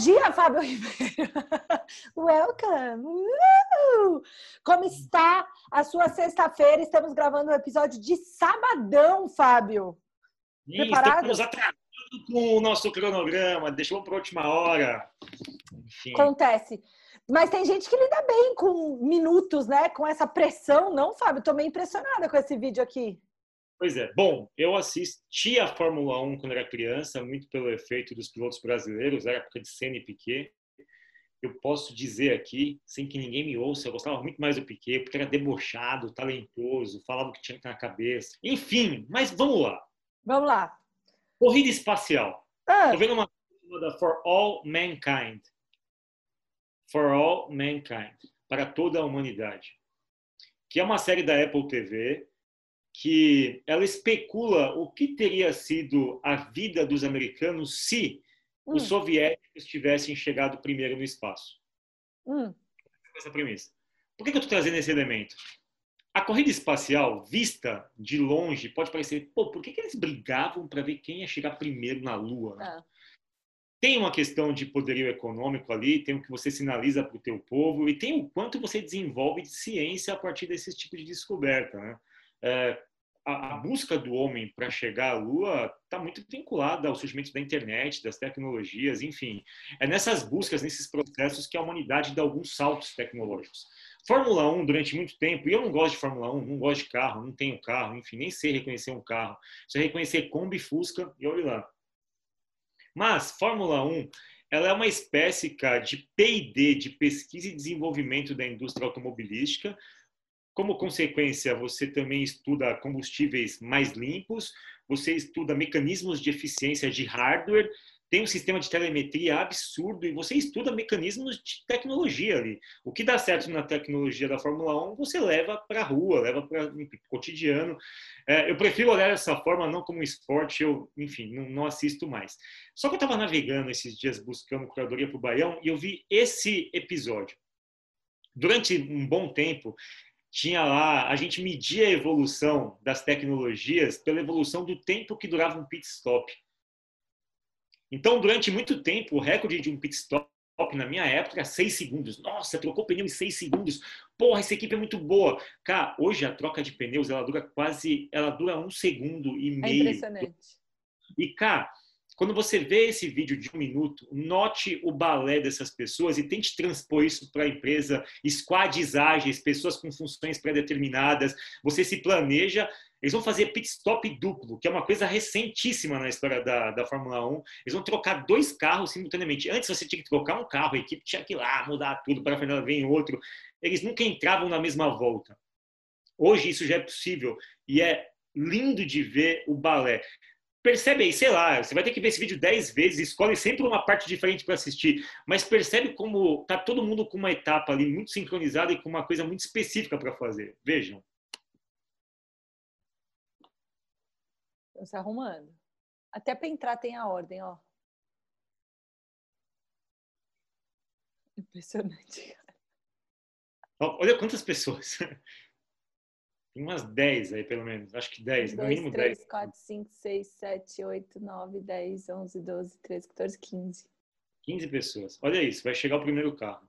Bom dia, Fábio Ribeiro. Welcome. Uh! Como está a sua sexta-feira? Estamos gravando um episódio de sabadão, Fábio. Sim, Preparado? Estamos atrasados com o nosso cronograma, deixou para a última hora. Enfim, Acontece. Mas tem gente que lida bem com minutos, né? Com essa pressão, não, Fábio? Tô meio impressionada com esse vídeo aqui. Pois é. Bom, eu assisti a Fórmula 1 quando era criança, muito pelo efeito dos pilotos brasileiros, era época de Senna e Piquet. Eu posso dizer aqui, sem que ninguém me ouça, eu gostava muito mais do Piquet, porque era debochado, talentoso, falava o que tinha na cabeça. Enfim, mas vamos lá. Vamos lá. Corrida espacial. Ah, Tô vendo uma chamada For All Mankind. For All Mankind. Para toda a humanidade. Que é uma série da Apple TV que ela especula o que teria sido a vida dos americanos se hum, os soviéticos tivessem chegado primeiro no espaço. hum. Essa premissa. Por que que eu estou trazendo esse elemento? A corrida espacial, vista de longe, pode parecer, pô, por que, que eles brigavam para ver quem ia chegar primeiro na Lua? né? Ah. tem uma questão de poderio econômico ali, tem o que você sinaliza para o teu povo e tem o quanto você desenvolve de ciência a partir desse tipo de descoberta. Né? É, a, a busca do homem para chegar à Lua está muito vinculada ao surgimento da internet, das tecnologias, enfim. É nessas buscas, nesses processos que a humanidade dá alguns saltos tecnológicos. Fórmula 1, durante muito tempo, e eu não gosto de Fórmula 1, não gosto de carro, não tenho carro, enfim, nem sei reconhecer um carro. Sei reconhecer Kombi, Fusca e olha lá. Mas Fórmula 1, ela é uma espécie cara, de P&D, de pesquisa e desenvolvimento da indústria automobilística. Como consequência, você também estuda combustíveis mais limpos, você estuda mecanismos de eficiência de hardware, tem um sistema de telemetria absurdo e você estuda mecanismos de tecnologia ali. O que dá certo na tecnologia da Fórmula 1, você leva para a rua, leva para o cotidiano. É, eu prefiro olhar dessa forma, não como esporte, eu, enfim, não, não assisto mais. Só que eu estava navegando esses dias buscando curadoria para o Baião e eu vi esse episódio. Durante um bom tempo, tinha lá, a gente media a evolução das tecnologias pela evolução do tempo que durava um pit stop. Então, durante muito tempo, o recorde de um pit stop na minha época era 6 segundos. Nossa, trocou pneu em 6 segundos. Porra, essa equipe é muito boa. Cara, hoje a troca de pneus, ela dura quase, ela dura um segundo e É meio. impressionante. E, cara, quando você vê esse vídeo de um minuto, note o balé dessas pessoas e tente transpor isso para a empresa, squads ágeis, pessoas com funções pré-determinadas. Você se planeja, eles vão fazer pit stop duplo, que é uma coisa recentíssima na história da, da Fórmula 1. Eles vão trocar dois carros simultaneamente. Antes você tinha que trocar um carro, a equipe tinha que ir lá mudar tudo para a final vem outro. Eles nunca entravam na mesma volta. Hoje isso já é possível e é lindo de ver o balé. Percebe aí, sei lá, você vai ter que ver esse vídeo dez vezes, escolhe sempre uma parte diferente para assistir, mas percebe como tá todo mundo com uma etapa ali muito sincronizada e com uma coisa muito específica para fazer. Vejam. Estão se arrumando. Até para entrar tem a ordem, ó. Impressionante. Olha quantas pessoas. Tem umas 10 aí, pelo menos. Acho que 10, no 2, mínimo 3, 10. 4, 5, 6, 7, 8, 9, 10, 11, 12, 13, 14, 15. 15 pessoas. Olha isso, vai chegar o primeiro carro.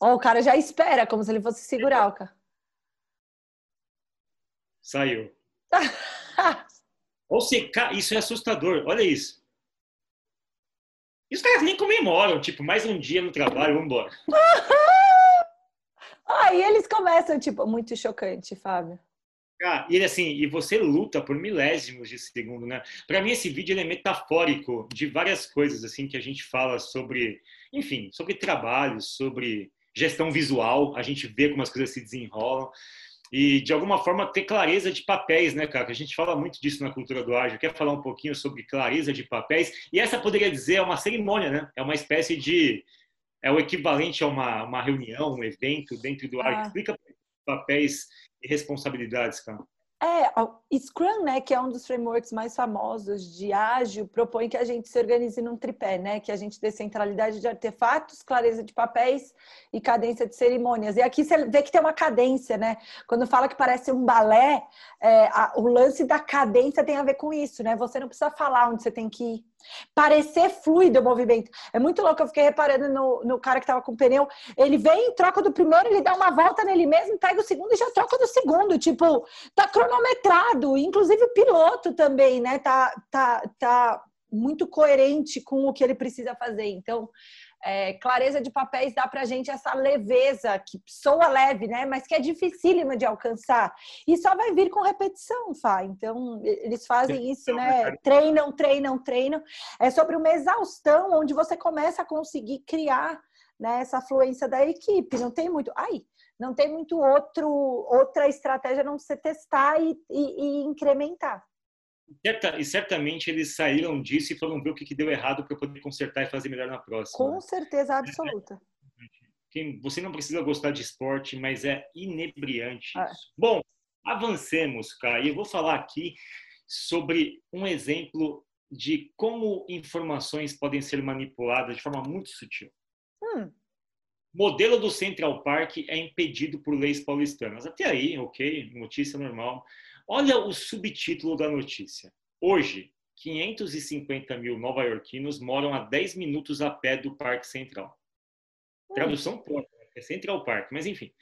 Ó, o cara já espera, como se ele fosse segurar o carro. Saiu. Ou se, ca- isso é assustador. Olha isso. E os caras nem comemoram, tipo, mais um dia no trabalho, vamos embora. Aí eles começam, tipo, muito chocante, Fábio. Cara, e ele assim, e você luta por milésimos de segundo, né? Para mim esse vídeo é metafórico de várias coisas assim que a gente fala sobre, enfim, sobre trabalho, sobre gestão visual, a gente vê como as coisas se desenrolam e de alguma forma ter clareza de papéis, né, cara? Que a gente fala muito disso na cultura do ágil. Quer falar um pouquinho sobre clareza de papéis? E essa poderia dizer é uma cerimônia, né? É uma espécie de é o equivalente a uma, uma reunião, um evento dentro do ah. Explica papéis e responsabilidades, cara. É, o Scrum, né, que é um dos frameworks mais famosos de ágil, propõe que a gente se organize num tripé, né, que a gente dê centralidade de artefatos, clareza de papéis e cadência de cerimônias. E aqui você vê que tem uma cadência, né? Quando fala que parece um balé, é, a, o lance da cadência tem a ver com isso, né? Você não precisa falar onde você tem que ir parecer fluido o movimento. É muito louco, eu fiquei reparando no, no cara que tava com o pneu. Ele vem, troca do primeiro, ele dá uma volta nele mesmo, pega o segundo e já troca do segundo. Tipo, tá cronometrado. Inclusive o piloto também, né? Tá, tá, tá muito coerente com o que ele precisa fazer. Então, é, clareza de papéis dá para a gente essa leveza, que soa leve, né? Mas que é dificílima de alcançar. E só vai vir com repetição, Fá. Então, eles fazem isso, né? Treinam, treinam, treinam. É sobre uma exaustão onde você começa a conseguir criar né, essa fluência da equipe. Não tem muito. Ai, não tem muito outro, outra estratégia a não você testar e, e, e incrementar. E certamente eles saíram disso e foram ver o que deu errado para poder consertar e fazer melhor na próxima. Com certeza absoluta. Você não precisa gostar de esporte, mas é inebriante é. Bom, avancemos. E eu vou falar aqui sobre um exemplo de como informações podem ser manipuladas de forma muito sutil. Hum. Modelo do Central Park é impedido por leis paulistanas. Até aí, ok, notícia normal. Olha o subtítulo da notícia. Hoje, 550 mil nova-iorquinos moram a 10 minutos a pé do Parque Central. Tradução pronta, é Central Park, mas enfim.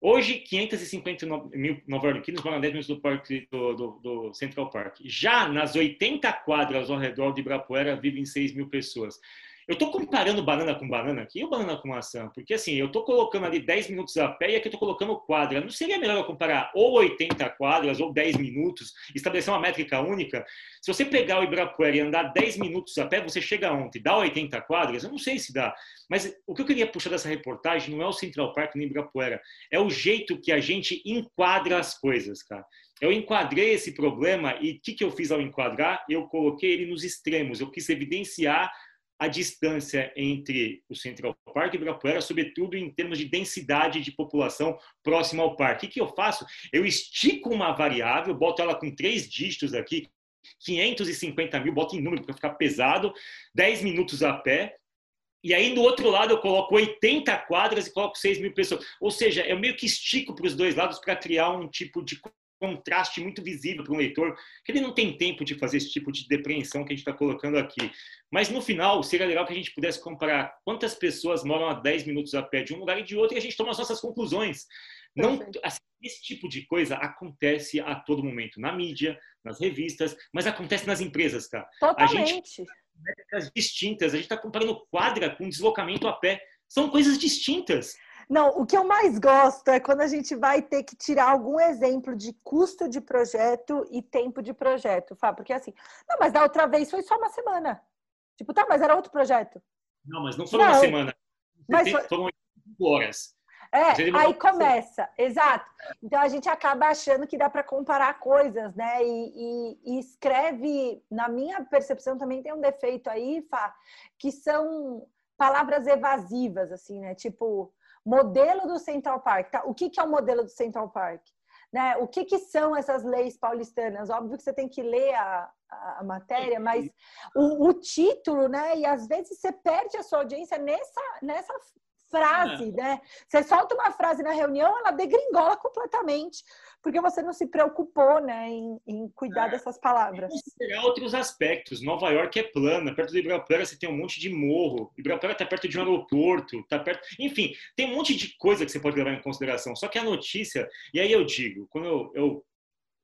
Hoje, 550 mil nova-iorquinos moram a 10 minutos do, parque, do, do, do, Central Park. Já nas 80 quadras ao redor de Ibirapuera vivem 6 mil pessoas. Eu estou comparando banana com banana aqui ou banana com maçã? Porque assim, eu estou colocando ali 10 minutos a pé e aqui eu estou colocando quadra. Não seria melhor eu comparar ou 80 quadras ou 10 minutos, estabelecer uma métrica única? Se você pegar o Ibirapuera e andar 10 minutos a pé, você chega ontem, dá 80 quadras? Eu não sei se dá. Mas o que eu queria puxar dessa reportagem não é o Central Park nem Ibirapuera, é o jeito que a gente enquadra as coisas, cara. Eu enquadrei esse problema e o que, que eu fiz ao enquadrar? Eu coloquei ele nos extremos. Eu quis evidenciar a distância entre o Central Park e Ibirapuera, sobretudo em termos de densidade de população próxima ao parque. O que eu faço? Eu estico uma variável, boto ela com três dígitos aqui, 550 mil, boto em número para ficar pesado, 10 minutos a pé, e aí, do outro lado, eu coloco 80 quadras e coloco 6 mil pessoas. Ou seja, eu meio que estico para os dois lados para criar um tipo de contraste muito visível para um leitor, que ele não tem tempo de fazer esse tipo de depreensão que a gente está colocando aqui. Mas no final, seria legal que a gente pudesse comparar quantas pessoas moram a 10 minutos a pé de um lugar e de outro e a gente toma as nossas conclusões. Não, assim, esse tipo de coisa acontece a todo momento, na mídia, nas revistas, mas acontece nas empresas, cara. Totalmente. A gente distintas, a gente está comparando quadra com deslocamento a pé. São coisas distintas. Não, o que eu mais gosto é quando a gente vai ter que tirar algum exemplo de custo de projeto e tempo de projeto, Fábio. Porque assim, não, mas da outra vez foi só uma semana. Tipo, tá, mas era outro projeto. Não, mas não foi não, uma semana. Mas foi... Foram horas. É, aí começa, exato. Então a gente acaba achando que dá para comparar coisas, né? E, e, e, escreve, na minha percepção também tem um defeito aí, Fá, que são palavras evasivas, assim, né? Tipo, modelo do Central Park. Tá? O que, que é o modelo do Central Park? Né? O que, que são essas leis paulistanas? Óbvio que você tem que ler a, a, matéria, mas o, o, título, né? E às vezes você perde a sua audiência nessa, nessa frase, é. né? Você solta uma frase na reunião, ela degringola completamente, porque você não se preocupou, né, em, em cuidar é. dessas palavras. Considerar outros aspectos. Nova York é plana, perto do Ibirapuera você tem um monte de morro. Ibirapuera está perto de um aeroporto, tá perto. Enfim, tem um monte de coisa que você pode levar em consideração. Só que a notícia, e aí eu digo, quando eu, eu,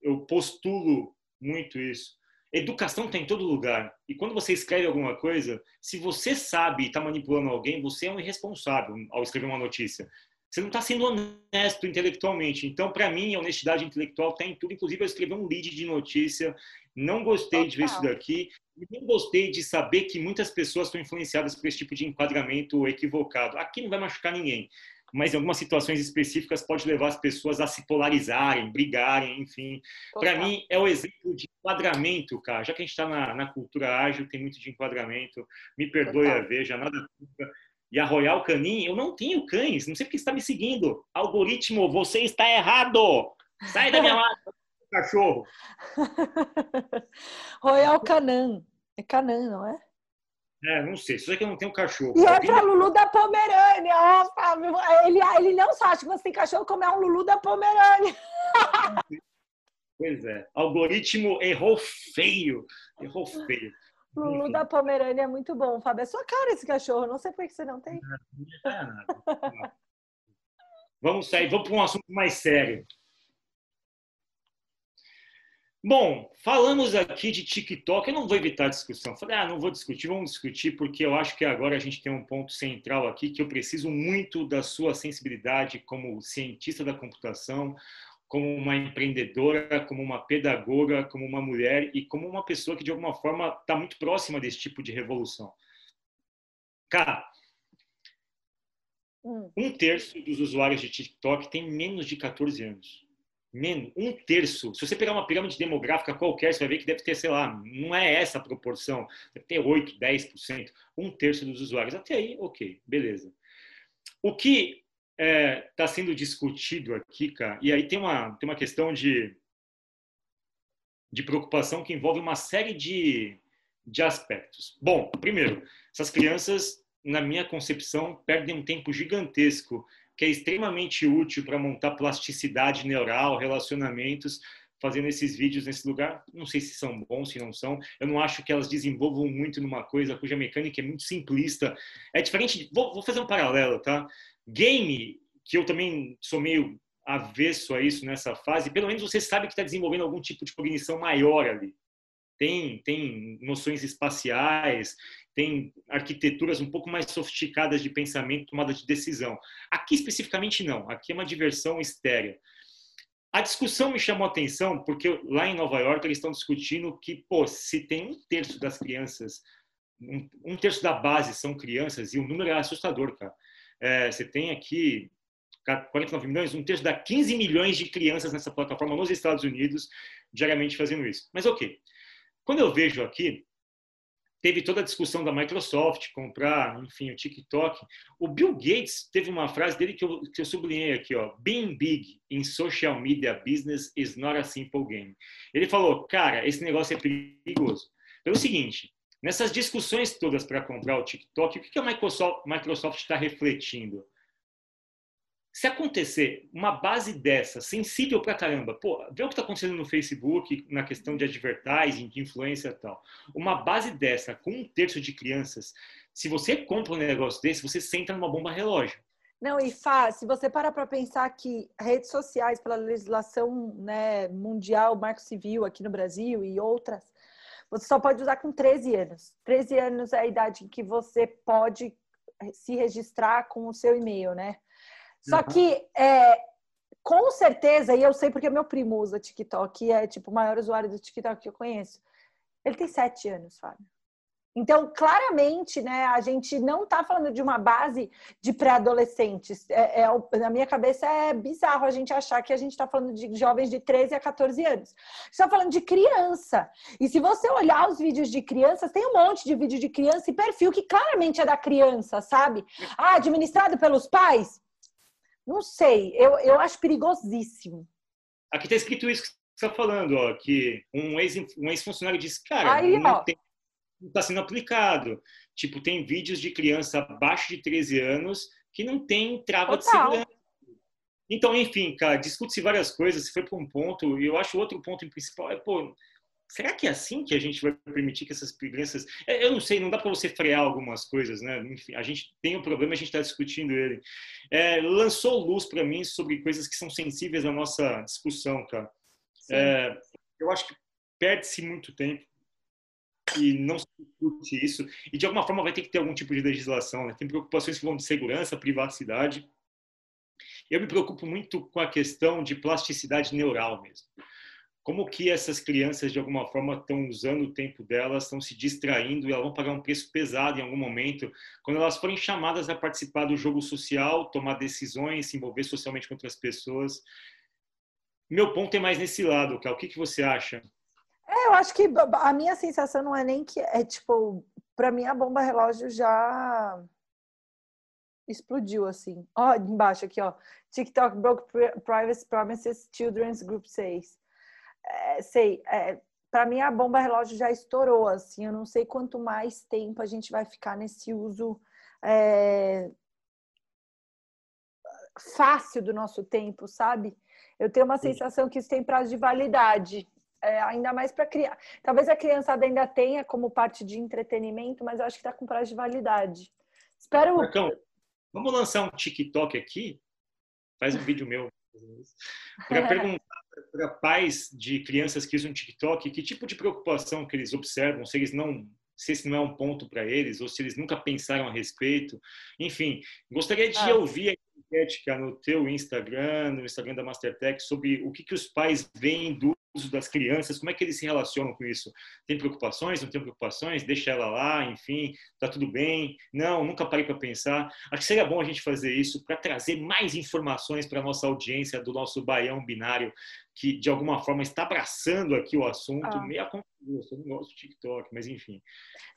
eu postulo muito isso, Educação está em todo lugar. E quando você escreve alguma coisa, se você sabe e está manipulando alguém, você é um irresponsável ao escrever uma notícia. Você não está sendo honesto intelectualmente. Então, para mim, a honestidade intelectual está em tudo. Inclusive, eu escrevi um lead de notícia. Não gostei Total. de ver isso daqui. Não gostei de saber que muitas pessoas estão influenciadas por esse tipo de enquadramento equivocado. Aqui não vai machucar ninguém mas em algumas situações específicas pode levar as pessoas a se polarizarem, brigarem, enfim. Para mim, é o exemplo de enquadramento, cara. Já que a gente está na, na, cultura ágil, tem muito de enquadramento. Me perdoe Total. a veja, nada e a Royal Canin, eu não tenho cães, não sei porque você está me seguindo. Algoritmo, você está errado! Sai da minha mata, cachorro! Royal Canin. É Canin, não é? É, não sei, só que eu não tenho cachorro. E é pra Lulu da Pomerânia, ó, Fábio. Ele, ele não só acha que você tem cachorro, como é um Lulu da Pomerânia. Pois é, algoritmo errou feio, errou feio. Lulu da Pomerânia é muito bom, Fábio. É sua cara esse cachorro, não sei por que você não tem. vamos sair, vamos para um assunto mais sério. Bom, falamos aqui de TikTok. Eu não vou evitar a discussão. Falei, ah, não vou discutir, vamos discutir, porque eu acho que agora a gente tem um ponto central aqui que eu preciso muito da sua sensibilidade como cientista da computação, como uma empreendedora, como uma pedagoga, como uma mulher e como uma pessoa que de alguma forma está muito próxima desse tipo de revolução. Cara, hum. um terço dos usuários de TikTok tem menos de 14 anos. Menos, um terço. Se você pegar uma pirâmide demográfica qualquer, você vai ver que deve ter, sei lá, não é essa a proporção, deve ter 8, 10%. Um terço dos usuários. Até aí, ok, beleza. O que está é, tá sendo discutido aqui, cara, e aí tem uma, tem uma questão de, de preocupação que envolve uma série de, de aspectos. Bom, primeiro, essas crianças, na minha concepção, perdem um tempo gigantesco que é extremamente útil para montar plasticidade neural, relacionamentos, fazendo esses vídeos nesse lugar. Não sei se são bons, se não são. Eu não acho que elas desenvolvam muito numa coisa cuja mecânica é muito simplista. É diferente. De... Vou, vou fazer um paralelo, tá? Game, que eu também sou meio avesso a isso nessa fase, pelo menos você sabe que está desenvolvendo algum tipo de cognição maior ali. Tem, tem noções espaciais, tem arquiteturas um pouco mais sofisticadas de pensamento, tomada de decisão. Aqui especificamente não, aqui é uma diversão estérea. A discussão me chamou a atenção porque lá em Nova York eles estão discutindo que, pô, se tem um terço das crianças, um, um terço da base são crianças, e o número é assustador, cara. É, você tem aqui 49 milhões, um terço dá 15 milhões de crianças nessa plataforma nos Estados Unidos diariamente fazendo isso. Mas ok, quando eu vejo aqui, teve toda a discussão da Microsoft comprar, enfim, o TikTok. O Bill Gates teve uma frase dele que eu, que eu sublinhei aqui, ó. Being big in social media business is not a simple game. Ele falou, cara, esse negócio é perigoso. Pelo seguinte, Nessas discussões todas para comprar o TikTok, o que a Microsoft está refletindo? Se acontecer uma base dessa, sensível para caramba, pô, vê o que está acontecendo no Facebook, na questão de advertising, de influência e tal. Uma base dessa, com um terço de crianças, se você compra um negócio desse, você senta numa bomba relógio. Não, e Fá, se você parar para pensar que redes sociais, pela legislação né, mundial, marco civil aqui no Brasil e outras, você só pode usar com 13 anos. 13 anos é a idade em que você pode se registrar com o seu e-mail, né? Só que, é, com certeza, e eu sei porque meu primo usa TikTok, é tipo o maior usuário do TikTok que eu conheço. Ele tem 7 anos, Fábio. Então, claramente, né, a gente não está falando de uma base de pré-adolescentes. É, é, na minha cabeça é bizarro a gente achar que a gente está falando de jovens de 13 a 14 anos. está falando de criança. E se você olhar os vídeos de crianças, tem um monte de vídeo de criança e perfil que claramente é da criança, sabe? Ah, administrado pelos pais? Não sei, eu, eu acho perigosíssimo. Aqui está escrito isso que você está falando, ó, que um ex-funcionário um ex disse, cara, Aí, não ó. tem está sendo aplicado. Tipo, tem vídeos de criança abaixo de 13 anos que não tem trava Total. de segurança. Então, enfim, cara, discute-se várias coisas, se foi para um ponto, e eu acho outro ponto principal é, pô, será que é assim que a gente vai permitir que essas crianças... É, eu não sei, não dá para você frear algumas coisas, né? Enfim, a gente tem um problema, a gente está discutindo ele. É, lançou luz para mim sobre coisas que são sensíveis à nossa discussão, cara. É, eu acho que perde-se muito tempo e não se discute isso. E de alguma forma vai ter que ter algum tipo de legislação. Né? Tem preocupações que vão de segurança, privacidade. Eu me preocupo muito com a questão de plasticidade neural mesmo. Como que essas crianças, de alguma forma, estão usando o tempo delas, estão se distraindo e elas vão pagar um preço pesado em algum momento, quando elas forem chamadas a participar do jogo social, tomar decisões, se envolver socialmente com outras pessoas. Meu ponto é mais nesse lado, Cal. O que, que você acha? É, eu acho que a minha sensação não é nem que é tipo, para mim a bomba relógio já explodiu assim. Ó, embaixo aqui, ó. TikTok broke privacy promises, children's group says. É, sei, é, para mim a bomba relógio já estourou, assim. Eu não sei quanto mais tempo a gente vai ficar nesse uso é, fácil do nosso tempo, sabe? Eu tenho uma sensação que isso tem prazo de validade. É, ainda mais para criar. Talvez a criançada ainda tenha como parte de entretenimento, mas eu acho que está com prazo de validade. Espero. Marcão, vamos lançar um TikTok aqui? Faz um vídeo meu. Para perguntar para pais de crianças que usam TikTok que tipo de preocupação que eles observam, se eles não se esse não é um ponto para eles ou se eles nunca pensaram a respeito. Enfim, gostaria de ah. ouvir a enquete no teu Instagram, no Instagram da Mastertech, sobre o que, que os pais veem do uso das crianças, como é que eles se relacionam com isso? Tem preocupações, não tem preocupações? Deixa ela lá, enfim, tá tudo bem? Não, nunca parei para pensar. Acho que seria bom a gente fazer isso para trazer mais informações para nossa audiência do nosso Baião Binário, que de alguma forma está abraçando aqui o assunto, ah. meio eu não gosto do TikTok, mas enfim.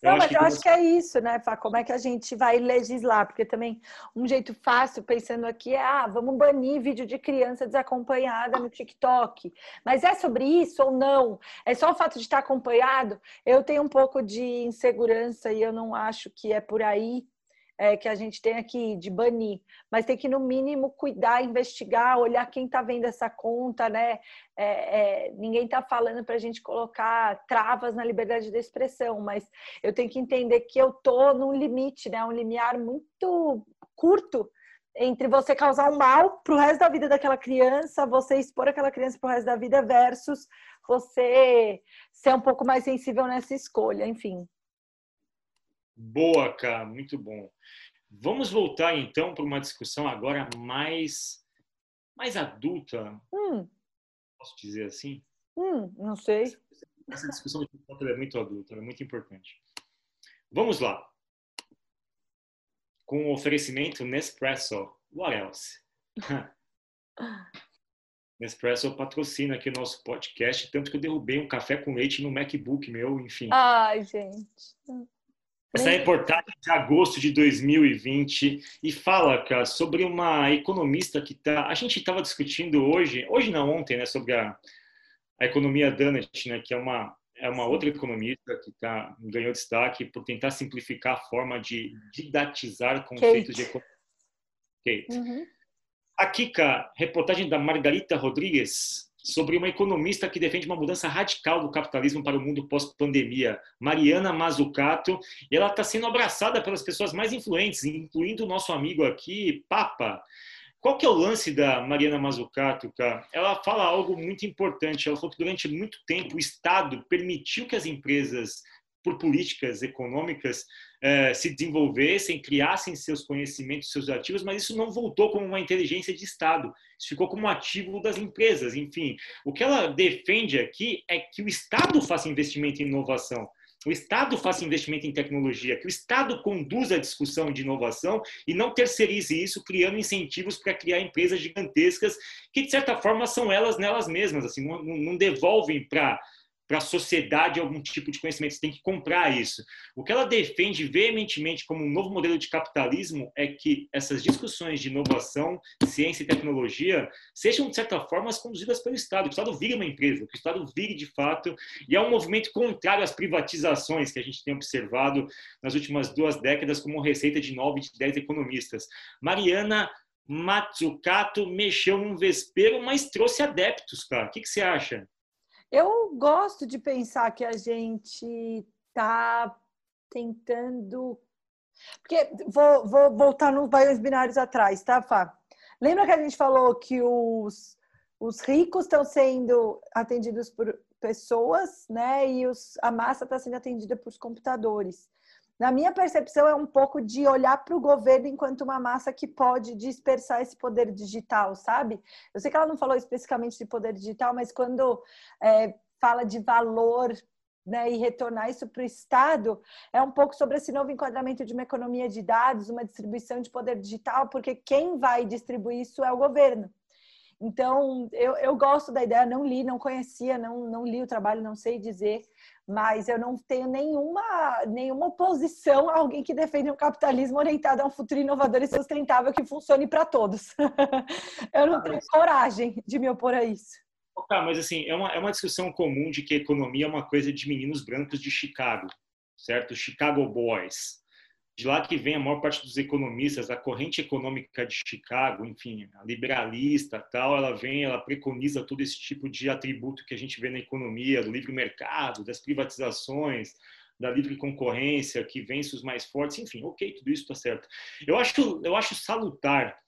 Eu não, mas eu acho que é isso, né, Fá? Como é que a gente vai legislar? Porque também um jeito fácil, pensando aqui, é ah, vamos banir vídeo de criança desacompanhada no TikTok. Mas é sobre isso ou não? É só o fato de estar acompanhado? Eu tenho um pouco de insegurança e eu não acho que é por aí é, que a gente tem aqui de banir, mas tem que, no mínimo, cuidar, investigar, olhar quem está vendo essa conta, né? É, é, ninguém está falando para a gente colocar travas na liberdade de expressão, mas eu tenho que entender que eu estou num limite, né? Um limiar muito curto entre você causar um mal para o resto da vida daquela criança, você expor aquela criança para o resto da vida, versus você ser um pouco mais sensível nessa escolha, enfim. Boa, cara, muito bom. Vamos voltar então para uma discussão agora mais mais adulta. Hum. Posso dizer assim? Hum, não sei. Essa discussão é muito adulta, é muito importante. Vamos lá. Com o oferecimento Nespresso. What else? Nespresso patrocina aqui o nosso podcast, tanto que eu derrubei um café com leite no MacBook meu, enfim. Ai, gente. Essa reportagem de agosto de 2020 e fala, cara, sobre uma economista que tá. A gente estava discutindo hoje, hoje não, ontem, né, sobre a, a economia Dunnett, né, que é uma é uma outra economista que tá, ganhou destaque por tentar simplificar a forma de didatizar conceitos Kate. de economia. Kate. Uhum. Aqui, cara, reportagem da Margarita Rodrigues, sobre uma economista que defende uma mudança radical do capitalismo para o mundo pós-pandemia, Mariana Mazzucato, e ela está sendo abraçada pelas pessoas mais influentes, incluindo o nosso amigo aqui, Papa. Qual que é o lance da Mariana Mazzucato, cara? Ela fala algo muito importante. Ela falou que durante muito tempo o Estado permitiu que as empresas por políticas econômicas eh, se desenvolvessem, criassem seus conhecimentos, seus ativos, mas isso não voltou como uma inteligência de Estado, isso ficou como um ativo das empresas. Enfim, o que ela defende aqui é que o Estado faça investimento em inovação, o Estado faça investimento em tecnologia, que o Estado conduza a discussão de inovação e não terceirize isso, criando incentivos para criar empresas gigantescas que, de certa forma, são elas nelas mesmas, assim, não, não devolvem para para a sociedade algum tipo de conhecimento, você tem que comprar isso. O que ela defende veementemente como um novo modelo de capitalismo é que essas discussões de inovação, ciência e tecnologia sejam, de certa forma, conduzidas pelo Estado, que o Estado vire uma empresa, que o Estado vire de fato, e é um movimento contrário às privatizações que a gente tem observado nas últimas duas décadas como receita de nove de dez economistas. Mariana Matsukato mexeu num vespeiro, mas trouxe adeptos, cara. O que, que você acha? Eu gosto de pensar que a gente está tentando. Porque vou, vou voltar nos baiões binários atrás, tá, Fá? Lembra que a gente falou que os, os ricos estão sendo atendidos por pessoas, né? E os, a massa está sendo atendida por computadores na minha percepção, é um pouco de olhar para o governo enquanto uma massa que pode dispersar esse poder digital, sabe? Eu sei que ela não falou especificamente de poder digital, mas quando é, fala de valor né, e retornar isso para o Estado, é um pouco sobre esse novo enquadramento de uma economia de dados, uma distribuição de poder digital, porque quem vai distribuir isso é o governo. Então, eu, eu gosto da ideia, não li, não conhecia, não, não li o trabalho, não sei dizer, mas eu não tenho nenhuma, nenhuma oposição a alguém que defende um capitalismo orientado a um futuro inovador e sustentável que funcione para todos. eu não tenho coragem de me opor a isso. Tá, mas assim, é uma, é uma discussão comum de que economia é uma coisa de meninos brancos de Chicago, certo? Chicago Boys. De lá que vem a maior parte dos economistas, a corrente econômica de Chicago, enfim, a liberalista tal, ela vem, ela preconiza todo esse tipo de atributo que a gente vê na economia, do livre mercado, das privatizações, da livre concorrência, que vence os mais fortes, enfim, ok, tudo isso está certo. Eu acho, eu acho salutar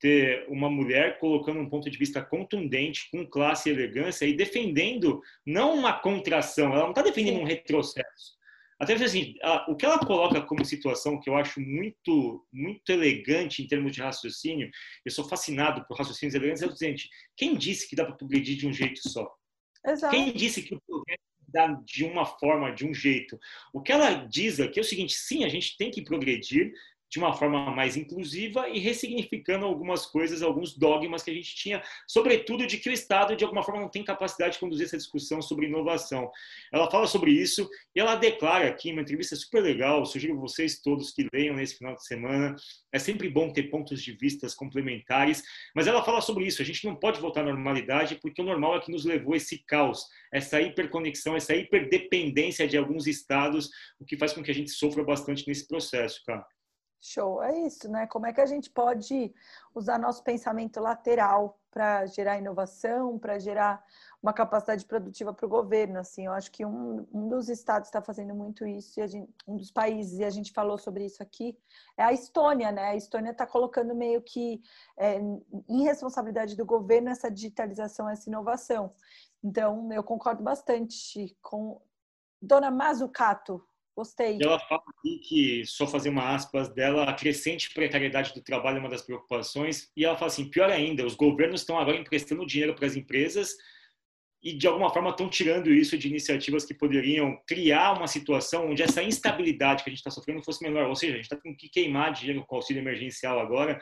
ter uma mulher colocando um ponto de vista contundente, com classe e elegância e defendendo não uma contração, ela não está defendendo um retrocesso. Até assim, a, o que ela coloca como situação que eu acho muito muito elegante em termos de raciocínio, eu sou fascinado por raciocínios elegantes, é o seguinte: quem disse que dá para progredir de um jeito só? Exato. Quem disse que o progresso dá de uma forma, de um jeito? O que ela diz aqui é o seguinte: sim, a gente tem que progredir, de uma forma mais inclusiva e ressignificando algumas coisas, alguns dogmas que a gente tinha, sobretudo de que o Estado, de alguma forma, não tem capacidade de conduzir essa discussão sobre inovação. Ela fala sobre isso e ela declara aqui, uma entrevista super legal, sugiro vocês todos que leiam nesse final de semana, é sempre bom ter pontos de vistas complementares, mas ela fala sobre isso, a gente não pode voltar à normalidade porque o normal é que nos levou esse caos, essa hiperconexão, essa hiperdependência de alguns estados, o que faz com que a gente sofra bastante nesse processo, cara. Show, é isso, né? Como é que a gente pode usar nosso pensamento lateral para gerar inovação, para gerar uma capacidade produtiva para o governo? Assim, eu acho que um, um dos estados está fazendo muito isso, e gente, um dos países, e a gente falou sobre isso aqui, é a Estônia, né? A Estônia está colocando meio que é, em responsabilidade do governo essa digitalização, essa inovação. Então, eu concordo bastante com Dona Mazucato, Gostei. Ela fala aqui que, só fazer uma aspas dela, a crescente precariedade do trabalho é uma das preocupações. E ela fala assim: pior ainda, os governos estão agora emprestando dinheiro para as empresas e, de alguma forma, estão tirando isso de iniciativas que poderiam criar uma situação onde essa instabilidade que a gente está sofrendo fosse menor. Ou seja, a gente está com que queimar dinheiro com auxílio emergencial agora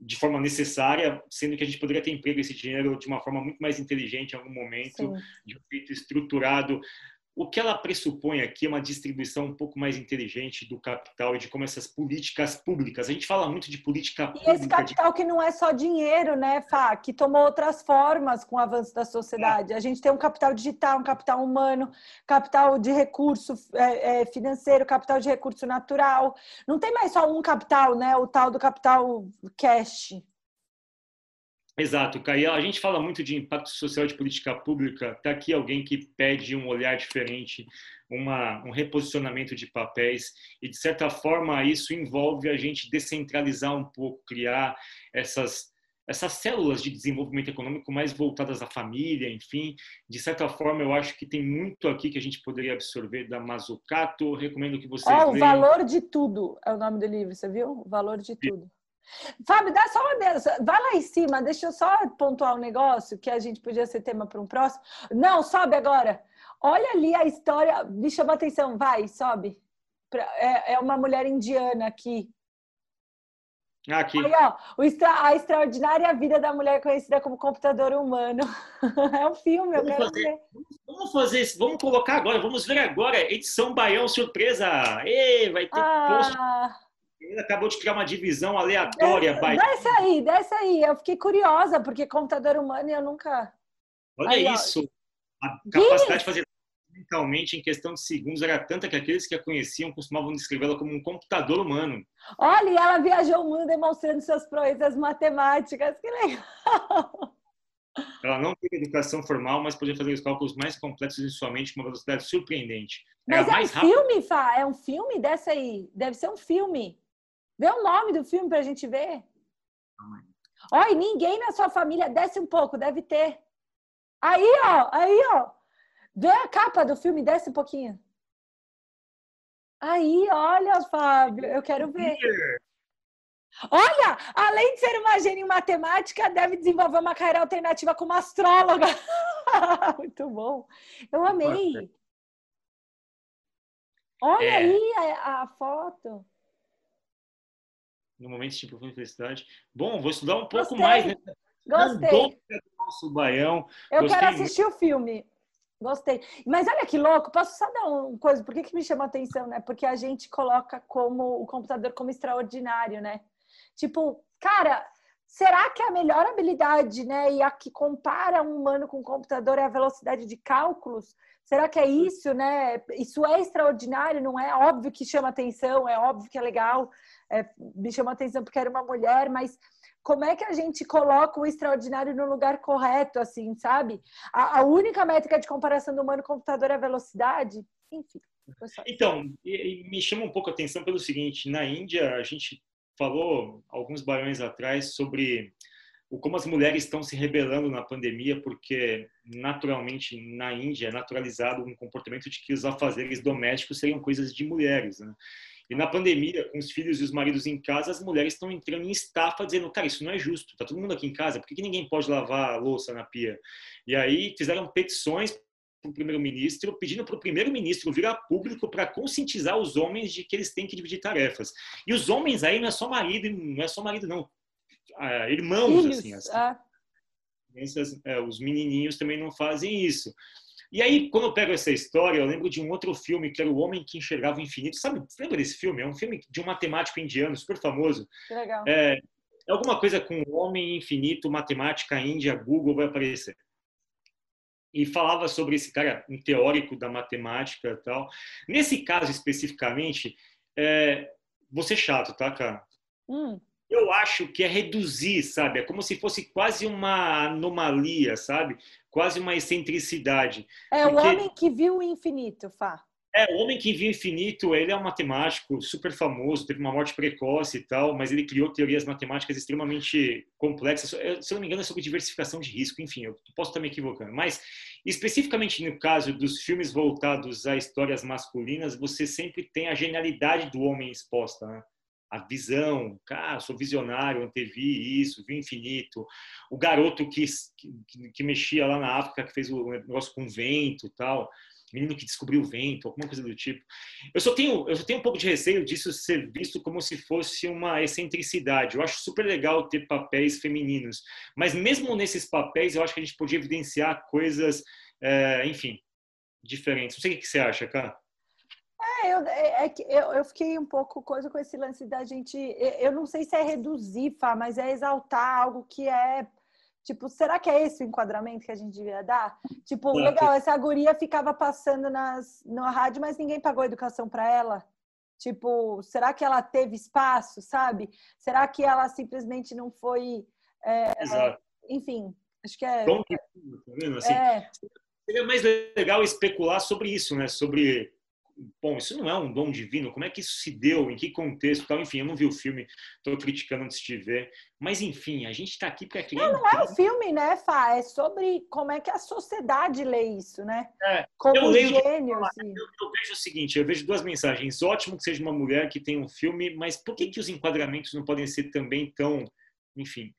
de forma necessária, sendo que a gente poderia ter emprego esse dinheiro de uma forma muito mais inteligente em algum momento, Sim. de um jeito estruturado. O que ela pressupõe aqui é uma distribuição um pouco mais inteligente do capital e de como essas políticas públicas. A gente fala muito de política pública. E esse capital de... que não é só dinheiro, né, Fá? Que tomou outras formas com o avanço da sociedade. É. A gente tem um capital digital, um capital humano, capital de recurso é, é, financeiro, capital de recurso natural. Não tem mais só um capital, né? O tal do capital cash. Exato, Caio. A gente fala muito de impacto social de política pública. Está aqui alguém que pede um olhar diferente, uma, um reposicionamento de papéis, e de certa forma isso envolve a gente descentralizar um pouco, criar essas, essas células de desenvolvimento econômico mais voltadas à família, enfim. De certa forma, eu acho que tem muito aqui que a gente poderia absorver da Mazucato. Recomendo que vocês. Oh, o Valor de Tudo é o nome do livro, você viu? O Valor de Tudo. Fábio, dá só uma vez. Vai lá em cima, deixa eu só pontuar um negócio que a gente podia ser tema para um próximo. Não, sobe agora. Olha ali a história, me chama atenção, vai, sobe. É, é uma mulher indiana aqui. Aqui. Aí, ó, a extraordinária vida da mulher conhecida como computador humano. É um filme, eu vamos quero fazer, ver. Vamos fazer isso, vamos colocar agora, vamos ver agora. Edição Baião Surpresa. Ei, vai ter ah. post ele acabou de criar uma divisão aleatória. Desce, desce aí, desce aí. Eu fiquei curiosa, porque computador humano eu nunca. Olha aí, isso. Ó. A capacidade de fazer mentalmente em questão de segundos era tanta que aqueles que a conheciam costumavam descrevê-la como um computador humano. Olha, ela viajou o mundo demonstrando suas proezas matemáticas. Que legal! Ela não teve educação formal, mas podia fazer os cálculos mais complexos em sua mente com uma velocidade surpreendente. Mas é um filme, Fá? É um filme dessa aí? Deve ser um filme. Vê o nome do filme para a gente ver. Olha, ninguém na sua família desce um pouco, deve ter. Aí, ó, aí, ó. Vê a capa do filme, desce um pouquinho. Aí, olha, Fábio, eu quero ver. Olha, além de ser uma gênia em matemática, deve desenvolver uma carreira alternativa como astróloga. Muito bom. Eu amei. Olha é. aí a, a foto no momento de profunda felicidade. Bom, vou estudar um pouco Gostei. mais. Né? Gostei. do nosso baião. Eu Gostei quero assistir o filme. Gostei. Mas olha que louco, posso só dar uma coisa? Por que, que me chama a atenção, né? Porque a gente coloca como o computador como extraordinário, né? Tipo, cara, será que a melhor habilidade, né? E a que compara um humano com um computador é a velocidade de cálculos? Será que é isso, né? Isso é extraordinário, não é? Óbvio que chama atenção, é óbvio que é legal. É, me chama atenção porque era uma mulher, mas como é que a gente coloca o extraordinário no lugar correto, assim, sabe? A, a única métrica de comparação do humano-computador é a velocidade? Enfim. Então, me chama um pouco a atenção pelo seguinte: na Índia, a gente falou alguns baiões atrás sobre o como as mulheres estão se rebelando na pandemia, porque naturalmente na Índia é naturalizado um comportamento de que os afazeres domésticos seriam coisas de mulheres. Né? E na pandemia, com os filhos e os maridos em casa, as mulheres estão entrando em estafa dizendo, cara, isso não é justo, tá todo mundo aqui em casa, por que, que ninguém pode lavar a louça na pia? E aí fizeram petições para o primeiro-ministro, pedindo para o primeiro-ministro vir a público para conscientizar os homens de que eles têm que dividir tarefas. E os homens aí não é só marido, não é só marido, não. Ah, irmãos, Filhos, assim. As, ah. é, os menininhos também não fazem isso. E aí, quando eu pego essa história, eu lembro de um outro filme que era O Homem que Enxergava o Infinito. Sabe, lembra desse filme? É um filme de um matemático indiano super famoso. Que legal. É, é alguma coisa com Homem Infinito, Matemática, Índia, Google vai aparecer. E falava sobre esse cara, um teórico da matemática e tal. Nesse caso especificamente, é, vou ser chato, tá, cara? Hum eu acho que é reduzir, sabe? É como se fosse quase uma anomalia, sabe? Quase uma excentricidade. É Porque... o homem que viu o infinito, Fá. É, o homem que viu infinito, ele é um matemático super famoso, teve uma morte precoce e tal, mas ele criou teorias matemáticas extremamente complexas. Se eu não me engano, é sobre diversificação de risco, enfim, eu posso estar me equivocando. Mas, especificamente no caso dos filmes voltados a histórias masculinas, você sempre tem a genialidade do homem exposta, né? a visão, cara, sou visionário, antevi isso, vi infinito. O garoto que, que, que, mexia lá na África, que fez o negócio com vento tal, menino que descobriu o vento, alguma coisa do tipo. Eu só tenho, eu só tenho um pouco de receio disso ser visto como se fosse uma excentricidade. Eu acho super legal ter papéis femininos, mas mesmo nesses papéis, eu acho que a gente podia evidenciar coisas, é, enfim, diferentes. Não sei o que você acha, cara. É, eu, é, é eu, fiquei um pouco coisa com esse lance da gente. Eu não sei se é reduzir, Fá, mas é exaltar algo que é. Tipo, será que é esse o enquadramento que a gente devia dar? Tipo, legal, essa guria ficava passando nas, na rádio, mas ninguém pagou educação para ela. Tipo, será que ela teve espaço, sabe? Será que ela simplesmente não foi. É, Exato. enfim, acho que é. Bom, tá vendo? Assim, é. Seria mais legal especular sobre isso, né? Sobre bom, isso não é um dom divino, como é que isso se deu, em que contexto, tal, enfim, eu não vi o filme, estou criticando antes de ver, mas enfim, a gente está aqui para criar... Não, não é um filme, né, Fá, é sobre como é que a sociedade lê isso, né? É, como eu leio gênio, eu, eu, vejo o seguinte, eu vejo duas mensagens, ótimo que seja uma mulher que tem um filme, mas por que que os enquadramentos não podem ser também tão, enfim,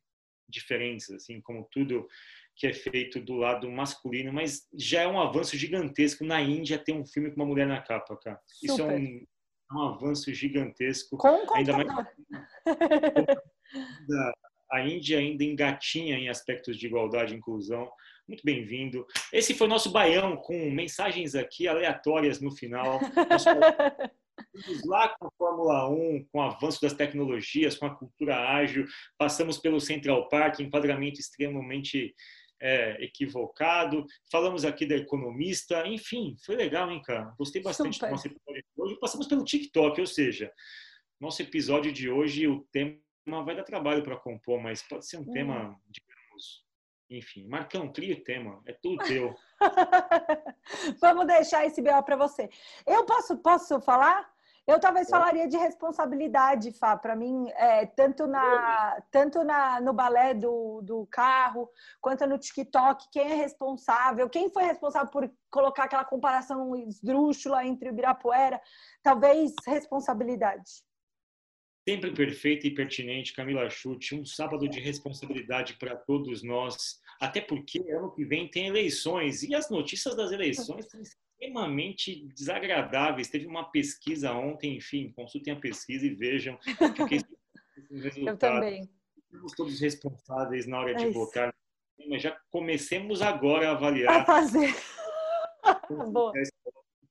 diferentes, assim, como tudo que é feito do lado masculino, mas já é um avanço gigantesco na Índia ter um filme com uma mulher na capa, cara. Super. Isso é um, é um avanço gigantesco. Com ainda mais a Índia ainda engatinha em aspectos de igualdade e inclusão. Muito bem-vindo. Esse foi o nosso baião com mensagens aqui aleatórias no final. Vamos lá com a Fórmula 1, com o avanço das tecnologias, com a cultura ágil, passamos pelo Central Park, enquadramento extremamente é, equivocado. Falamos aqui da economista, enfim, foi legal, hein, cara? Gostei bastante Super. do nosso episódio de hoje. Passamos pelo TikTok, ou seja, nosso episódio de hoje, o tema vai dar trabalho para compor, mas pode ser um hum. tema, digamos, enfim. Marcão, cria o tema, é tudo teu. Vamos deixar esse BO para você. Eu posso, posso falar? Eu talvez falaria de responsabilidade, Fá. Para mim, é, tanto, na, tanto na, no balé do, do carro, quanto no TikTok, quem é responsável, quem foi responsável por colocar aquela comparação esdrúxula entre o Ibirapuera, talvez responsabilidade. Sempre perfeita e pertinente, Camila Chute. Um sábado de responsabilidade para todos nós, até porque ano que vem tem eleições e as notícias das eleições extremamente desagradáveis. Teve uma pesquisa ontem, enfim, consultem a pesquisa e vejam. Eu também. somos todos responsáveis na hora É de isso. votar, mas já comecemos agora a avaliar. A fazer. Boa.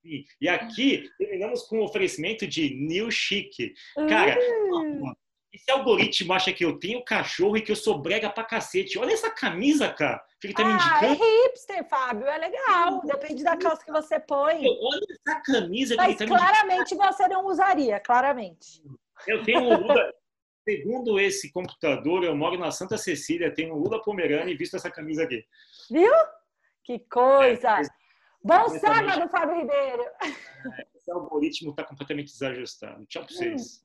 Enfim, E aqui terminamos com o oferecimento de New Chic. Cara, Uh, esse algoritmo acha que eu tenho cachorro e que eu sou brega pra cacete. Olha essa camisa, cara, que ele tá me ah, é indicando. hipster, Fábio. É legal. Depende da calça que você põe. Olha essa camisa que Mas ele tá me indicando. claramente você não usaria, claramente. Eu tenho um Lula. Segundo esse computador, eu moro na Santa Cecília, tenho Lula Pomerani e visto essa camisa aqui. Viu? Que coisa! É, Bom sábado, Fábio Ribeiro. Esse algoritmo está completamente desajustado. Tchau pra vocês.